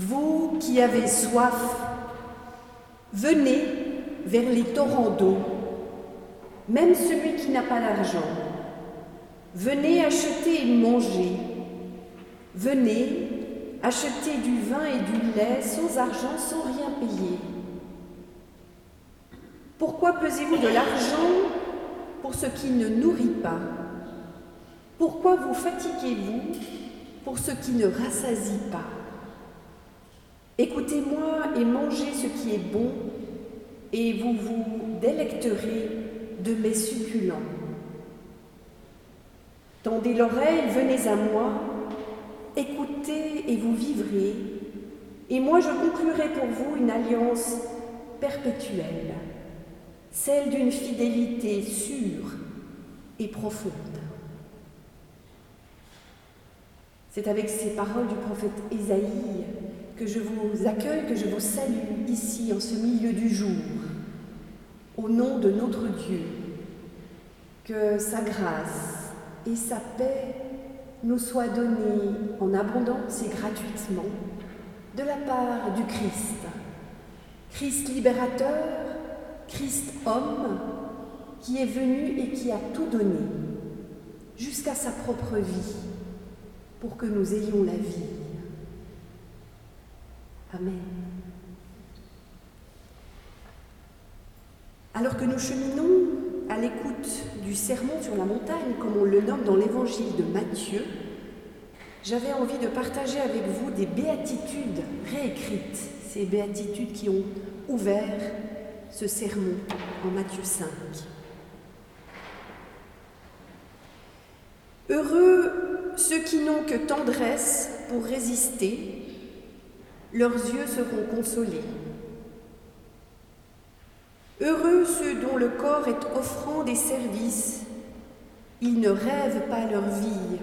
Vous qui avez soif, venez vers les torrents d'eau, même celui qui n'a pas d'argent. Venez acheter et manger. Venez acheter du vin et du lait sans argent, sans rien payer. Pourquoi pesez-vous de l'argent pour ce qui ne nourrit pas? Pourquoi vous fatiguez-vous pour ce qui ne rassasie pas? Écoutez-moi et mangez ce qui est bon, et vous vous délecterez de mes succulents. Tendez l'oreille, venez à moi, écoutez et vous vivrez, et moi je conclurai pour vous une alliance perpétuelle, celle d'une fidélité sûre et profonde. C'est avec ces paroles du prophète Ésaïe que je vous accueille, que je vous salue ici en ce milieu du jour, au nom de notre Dieu. Que sa grâce et sa paix nous soient données en abondance et gratuitement de la part du Christ. Christ libérateur, Christ homme, qui est venu et qui a tout donné, jusqu'à sa propre vie, pour que nous ayons la vie. Amen. Alors que nous cheminons à l'écoute du sermon sur la montagne, comme on le nomme dans l'évangile de Matthieu, j'avais envie de partager avec vous des béatitudes réécrites, ces béatitudes qui ont ouvert ce sermon en Matthieu 5. Heureux ceux qui n'ont que tendresse pour résister, leurs yeux seront consolés. Heureux ceux dont le corps est offrant des services, ils ne rêvent pas leur vie.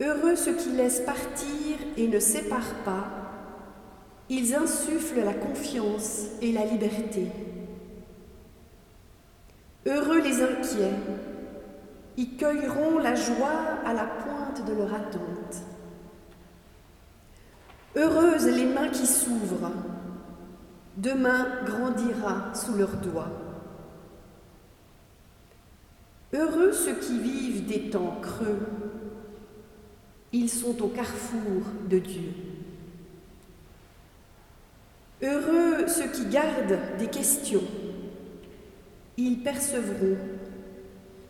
Heureux ceux qui laissent partir et ne séparent pas, ils insufflent la confiance et la liberté. Heureux les inquiets, ils cueilleront la joie à la pointe de leur attente. Heureuses les mains qui s'ouvrent, demain grandira sous leurs doigts. Heureux ceux qui vivent des temps creux, ils sont au carrefour de Dieu. Heureux ceux qui gardent des questions, ils percevront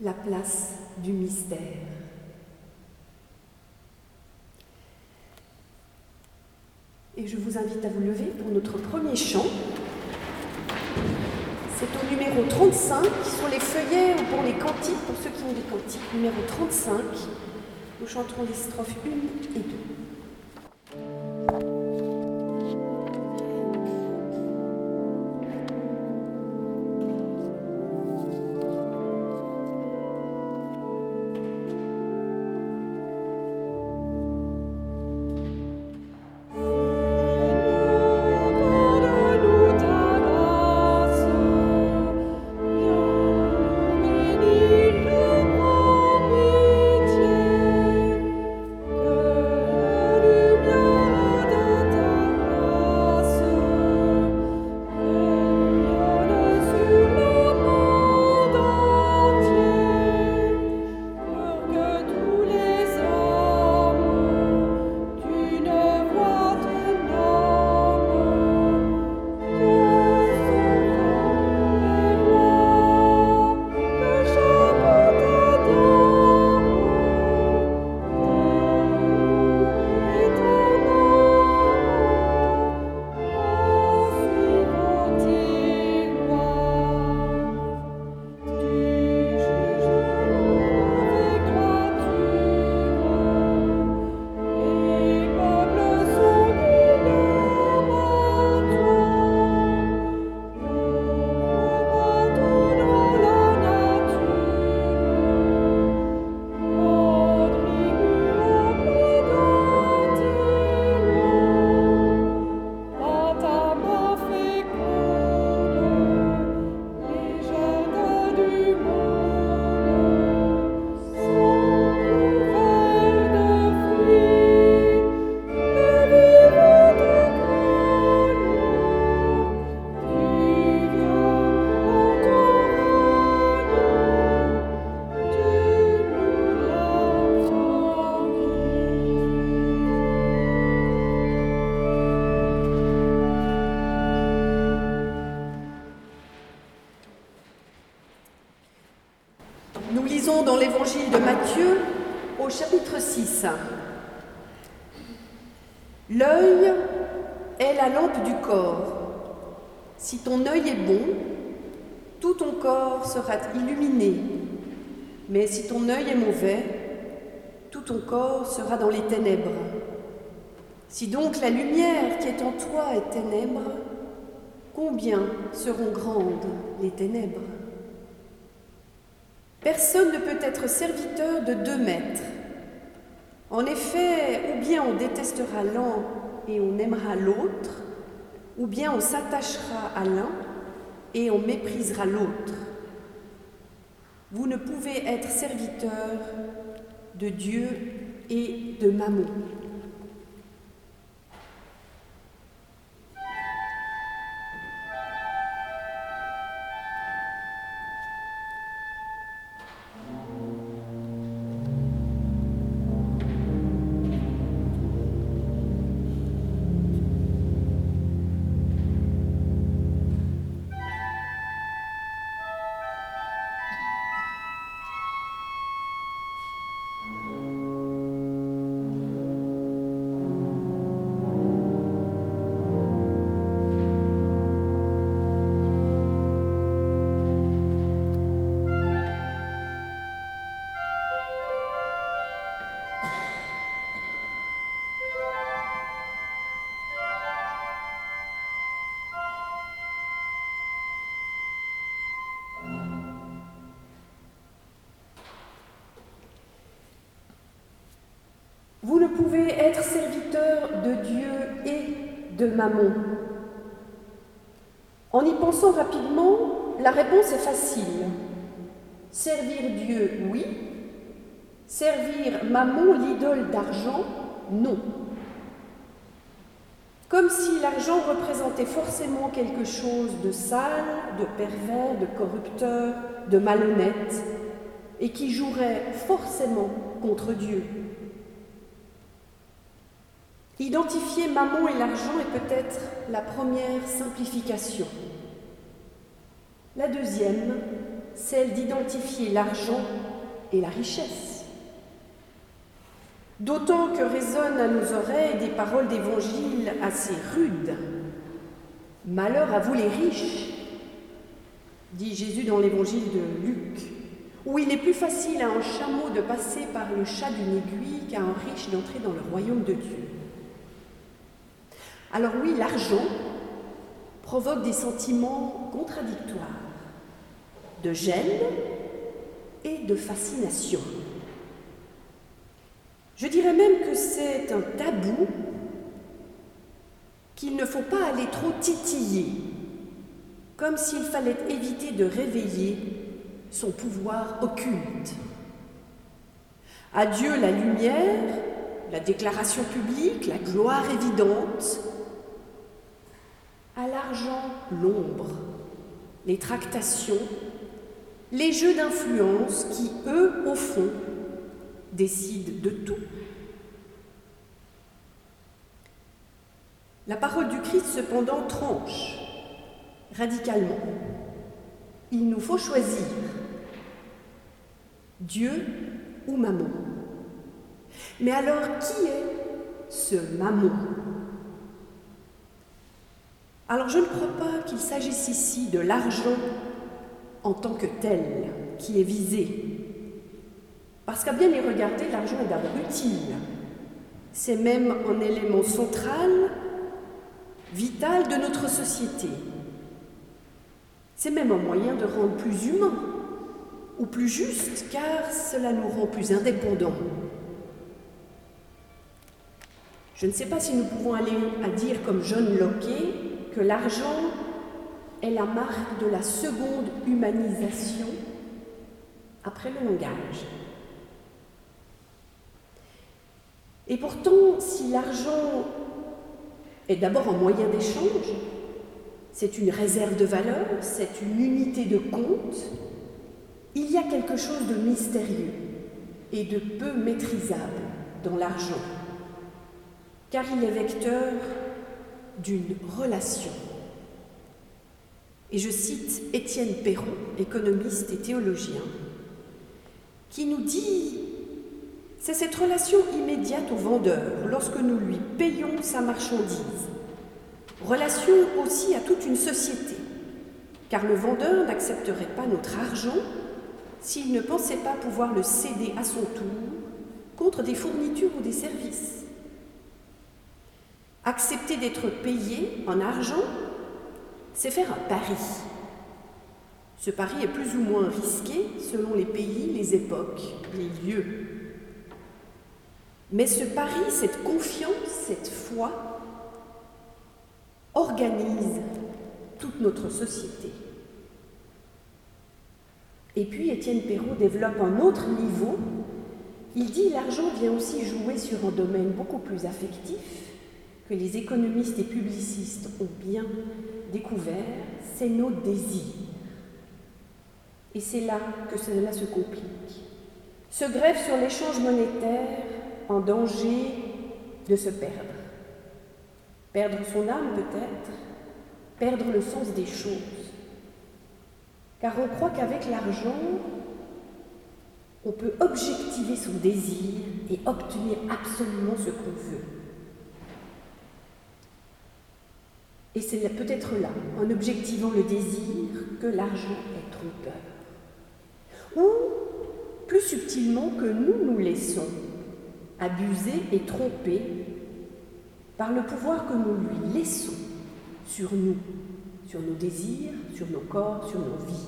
la place du mystère. Et je vous invite à vous lever pour notre premier chant. C'est au numéro 35, sur les feuillets ou pour les cantiques, pour ceux qui ont des cantiques, numéro 35. Nous chanterons les strophes 1 et 2. Si donc la lumière qui est en toi est ténèbre, combien seront grandes les ténèbres? Personne ne peut être serviteur de deux maîtres. En effet, ou bien on détestera l'un et on aimera l'autre, ou bien on s'attachera à l'un et on méprisera l'autre. Vous ne pouvez être serviteur de Dieu et de Mammon. Dieu et de Mammon. En y pensant rapidement, la réponse est facile. Servir Dieu, oui. Servir Mammon, l'idole d'argent, non. Comme si l'argent représentait forcément quelque chose de sale, de pervers, de corrupteur, de malhonnête, et qui jouerait forcément contre Dieu. Identifier maman et l'argent est peut-être la première simplification. La deuxième, celle d'identifier l'argent et la richesse. D'autant que résonnent à nos oreilles des paroles d'évangile assez rudes. Malheur à vous les riches, dit Jésus dans l'évangile de Luc, où il est plus facile à un chameau de passer par le chat d'une aiguille qu'à un riche d'entrer dans le royaume de Dieu. Alors oui, l'argent provoque des sentiments contradictoires, de gêne et de fascination. Je dirais même que c'est un tabou qu'il ne faut pas aller trop titiller, comme s'il fallait éviter de réveiller son pouvoir occulte. Adieu la lumière, la déclaration publique, la gloire évidente, à l'argent l'ombre, les tractations, les jeux d'influence qui, eux, au fond, décident de tout. La parole du Christ, cependant, tranche radicalement. Il nous faut choisir Dieu ou Maman. Mais alors, qui est ce Maman? Alors je ne crois pas qu'il s'agisse ici de l'argent en tant que tel qui est visé. Parce qu'à bien y regarder, l'argent est d'abord utile. C'est même un élément central, vital de notre société. C'est même un moyen de rendre plus humain ou plus juste, car cela nous rend plus indépendants. Je ne sais pas si nous pouvons aller à dire comme John Locke que l'argent est la marque de la seconde humanisation après le langage. Et pourtant, si l'argent est d'abord un moyen d'échange, c'est une réserve de valeur, c'est une unité de compte, il y a quelque chose de mystérieux et de peu maîtrisable dans l'argent, car il est vecteur d'une relation. Et je cite Étienne Perron, économiste et théologien. qui nous dit, c'est cette relation immédiate au vendeur lorsque nous lui payons sa marchandise. Relation aussi à toute une société, car le vendeur n'accepterait pas notre argent s'il ne pensait pas pouvoir le céder à son tour contre des fournitures ou des services. Accepter d'être payé en argent, c'est faire un pari. Ce pari est plus ou moins risqué selon les pays, les époques, les lieux. Mais ce pari, cette confiance, cette foi organise toute notre société. Et puis Étienne Perrault développe un autre niveau. Il dit l'argent vient aussi jouer sur un domaine beaucoup plus affectif que les économistes et publicistes ont bien découvert, c'est nos désirs. Et c'est là que cela se complique. Se grève sur l'échange monétaire en danger de se perdre. Perdre son âme peut-être, perdre le sens des choses. Car on croit qu'avec l'argent, on peut objectiver son désir et obtenir absolument ce qu'on veut. Et c'est peut-être là, en objectivant le désir, que l'argent est trompeur. Ou, plus subtilement, que nous nous laissons abuser et tromper par le pouvoir que nous lui laissons sur nous, sur nos désirs, sur nos corps, sur nos vies.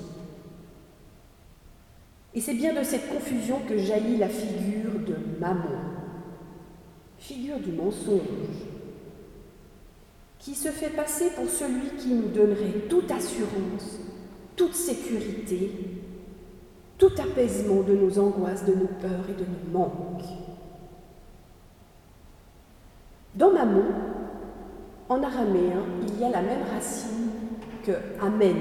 Et c'est bien de cette confusion que jaillit la figure de Maman, figure du mensonge, qui se fait passer pour celui qui nous donnerait toute assurance, toute sécurité, tout apaisement de nos angoisses, de nos peurs et de nos manques. Dans Mammon, en araméen, il y a la même racine que Amen.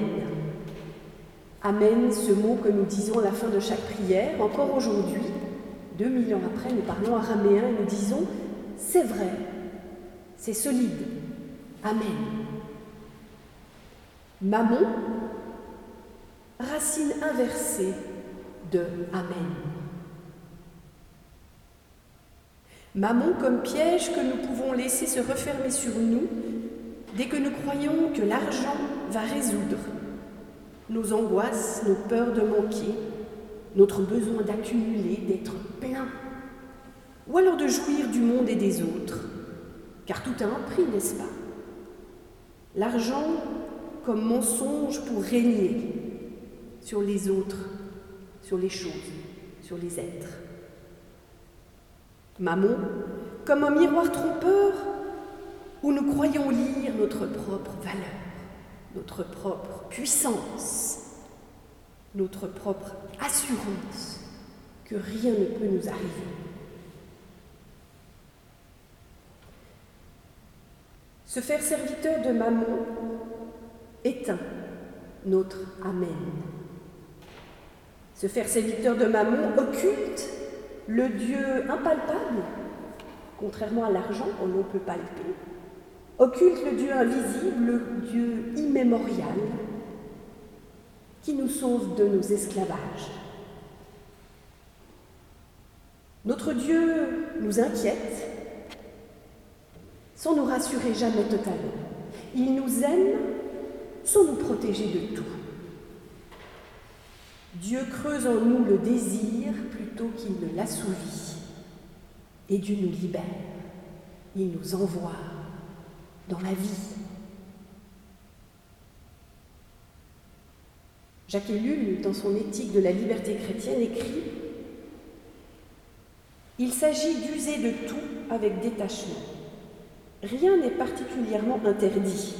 Amen, ce mot que nous disons à la fin de chaque prière, encore aujourd'hui, 2000 ans après, nous parlons araméen et nous disons c'est vrai, c'est solide, Amen. Mammon, racine inversée de Amen. Mammon comme piège que nous pouvons laisser se refermer sur nous dès que nous croyons que l'argent va résoudre nos angoisses, nos peurs de manquer, notre besoin d'accumuler, d'être plein, ou alors de jouir du monde et des autres, car tout a un prix, n'est-ce pas? L'argent comme mensonge pour régner sur les autres, sur les choses, sur les êtres. Mammon comme un miroir trompeur où nous croyons lire notre propre valeur, notre propre puissance, notre propre assurance que rien ne peut nous arriver. Se faire serviteur de Mammon éteint notre Amen. Se faire serviteur de Mammon occulte le Dieu impalpable, contrairement à l'argent qu'on peut palper, occulte le Dieu invisible, le Dieu immémorial, qui nous sauve de nos esclavages. Notre Dieu nous inquiète, sans nous rassurer jamais totalement. Il nous aime sans nous protéger de tout. Dieu creuse en nous le désir plutôt qu'il ne l'assouvit. Et Dieu nous libère. Il nous envoie dans la vie. Jacques Ellul, dans son éthique de la liberté chrétienne, écrit Il s'agit d'user de tout avec détachement rien n'est particulièrement interdit.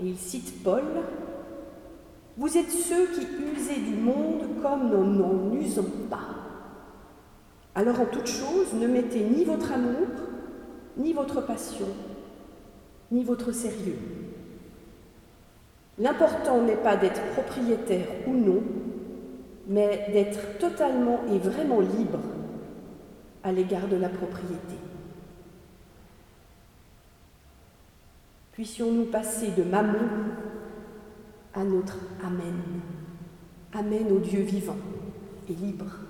Et il cite Paul Vous êtes ceux qui usez du monde comme n'en usant pas. Alors en toute chose, ne mettez ni votre amour, ni votre passion, ni votre sérieux. L'important n'est pas d'être propriétaire ou non, mais d'être totalement et vraiment libre à l'égard de la propriété. Puissions-nous passer de Mammon à notre Amen. Amen au Dieu vivant. et libre.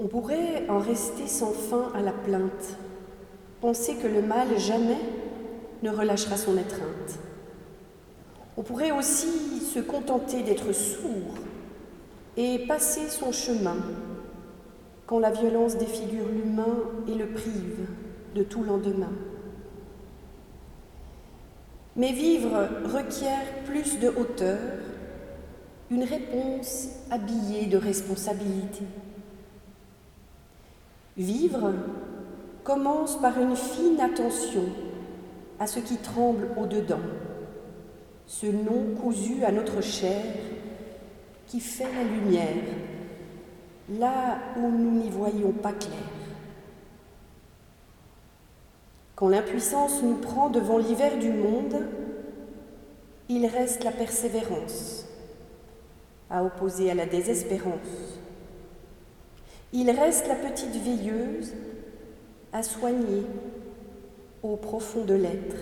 On pourrait en rester sans fin à la plainte, penser que le mal jamais ne relâchera son étreinte. On pourrait aussi se contenter d'être sourd et passer son chemin quand la violence défigure l'humain et le prive de tout lendemain. Mais vivre requiert plus de hauteur, une réponse habillée de responsabilité. Vivre commence par une fine attention à ce qui tremble au-dedans, ce nom cousu à notre chair qui fait la lumière, là où nous n'y voyons pas clair. Quand l'impuissance nous prend devant l'hiver du monde, il reste la persévérance à opposer à la désespérance il reste la petite veilleuse à soigner au profond de l'être,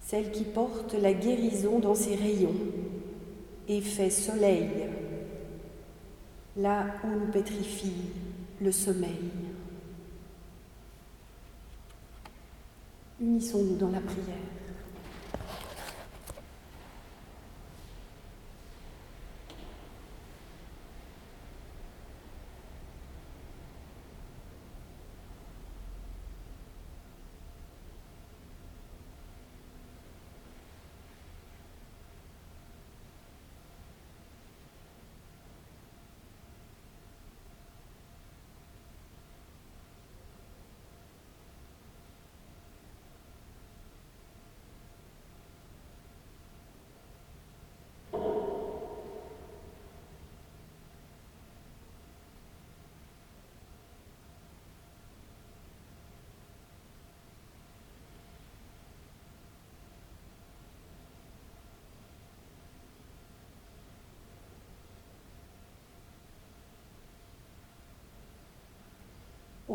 celle qui porte la guérison dans ses rayons, et fait soleil là où nous pétrifie le sommeil. Unissons-nous dans la prière.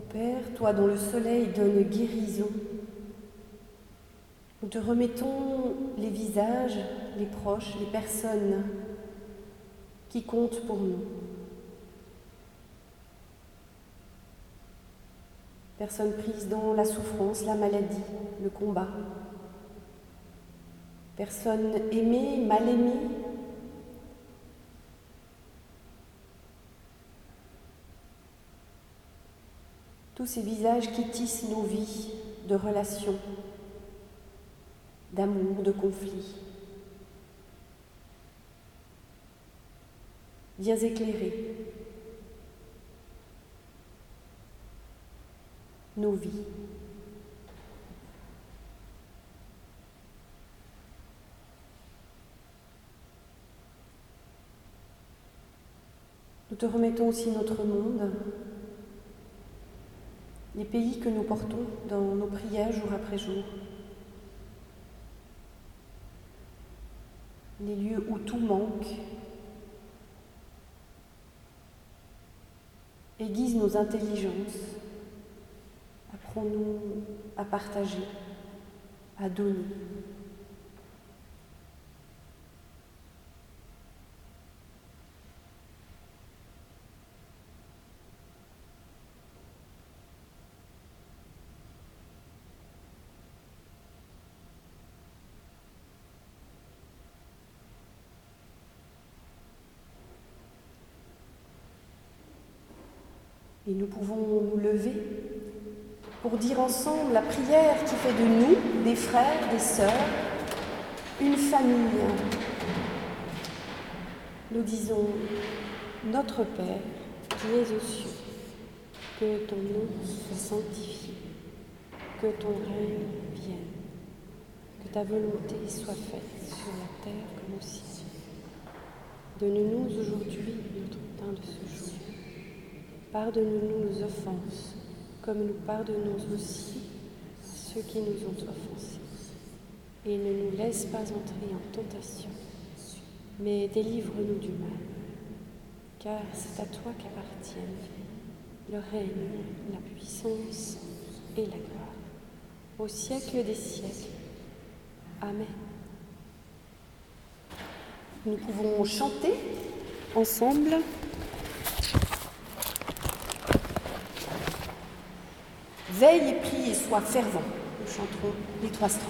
Père, toi dont le soleil donne guérison, nous te remettons les visages, les proches, les personnes qui comptent pour nous. Personnes prises dans la souffrance, la maladie, le combat. Personnes aimées, mal aimées, tous ces visages qui tissent nos vies de relations, d'amour, de conflits. Viens éclairer nos vies. Nous te remettons aussi notre monde, les pays que nous portons dans nos prières jour après jour, les lieux où tout manque, aiguise nos intelligences, apprends-nous à partager, à donner. Et nous pouvons nous lever pour dire ensemble la prière qui fait de nous des frères, des sœurs, une famille. Nous disons, Notre Père qui es aux cieux, que ton nom soit sanctifié, que ton règne vienne, que ta volonté soit faite sur la terre comme au ciel. Donne-nous aujourd'hui notre pain de ce jour Pardonne-nous nos offenses, comme nous pardonnons aussi ceux qui nous ont offensés. Et ne nous laisse pas entrer en tentation, mais délivre-nous du mal, car c'est à toi qu'appartiennent le règne, la puissance et la gloire, au siècle des siècles. Amen. Nous pouvons chanter ensemble. Veille et prie et sois fervent. Nous chanterons les trois strophes.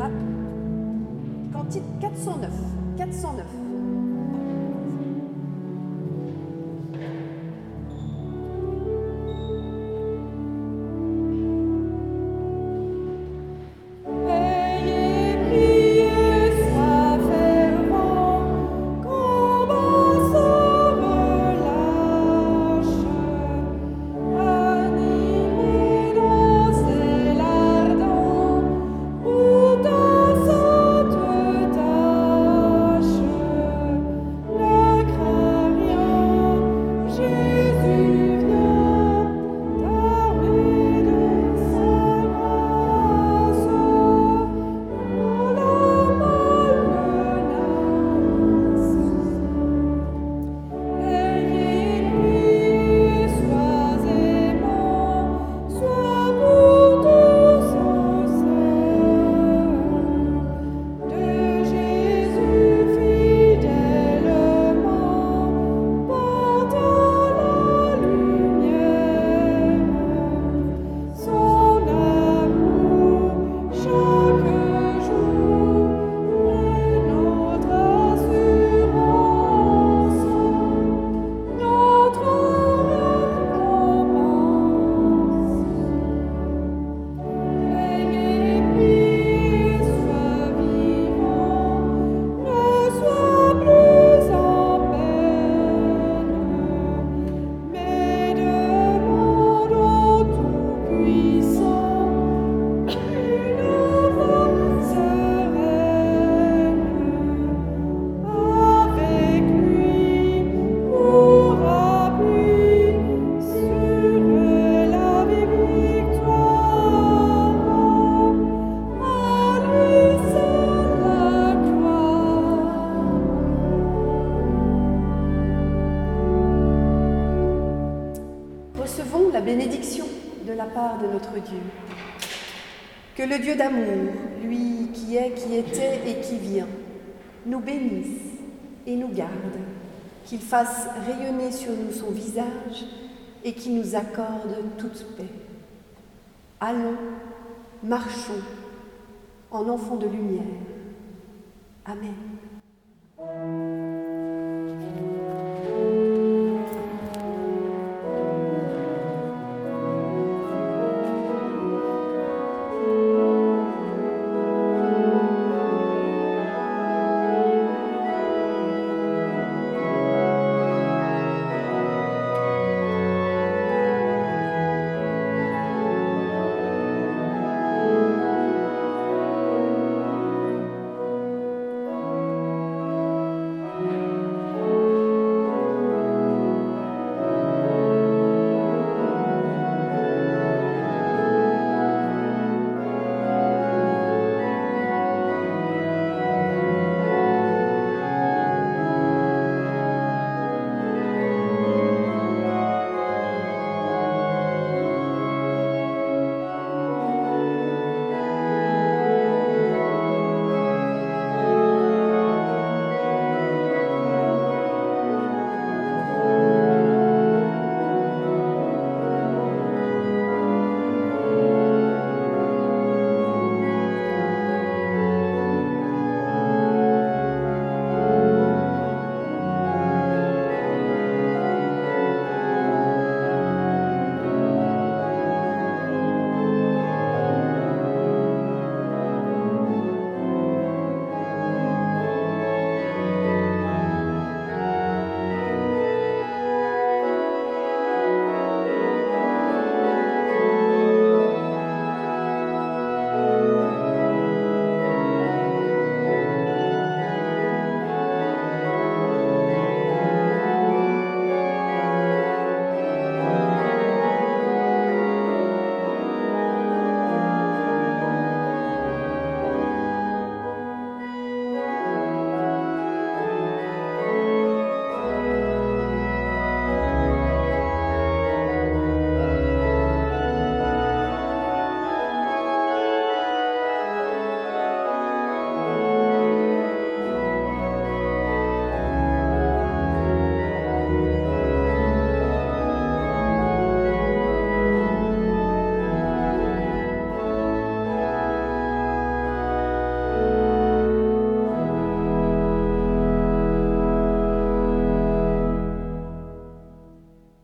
Ah. Cantique 409. 409. Que le Dieu d'amour, lui qui est, qui était et qui vient, nous bénisse et nous garde, qu'il fasse rayonner sur nous son visage et qu'il nous accorde toute paix. Allons, marchons en enfants de lumière. Amen.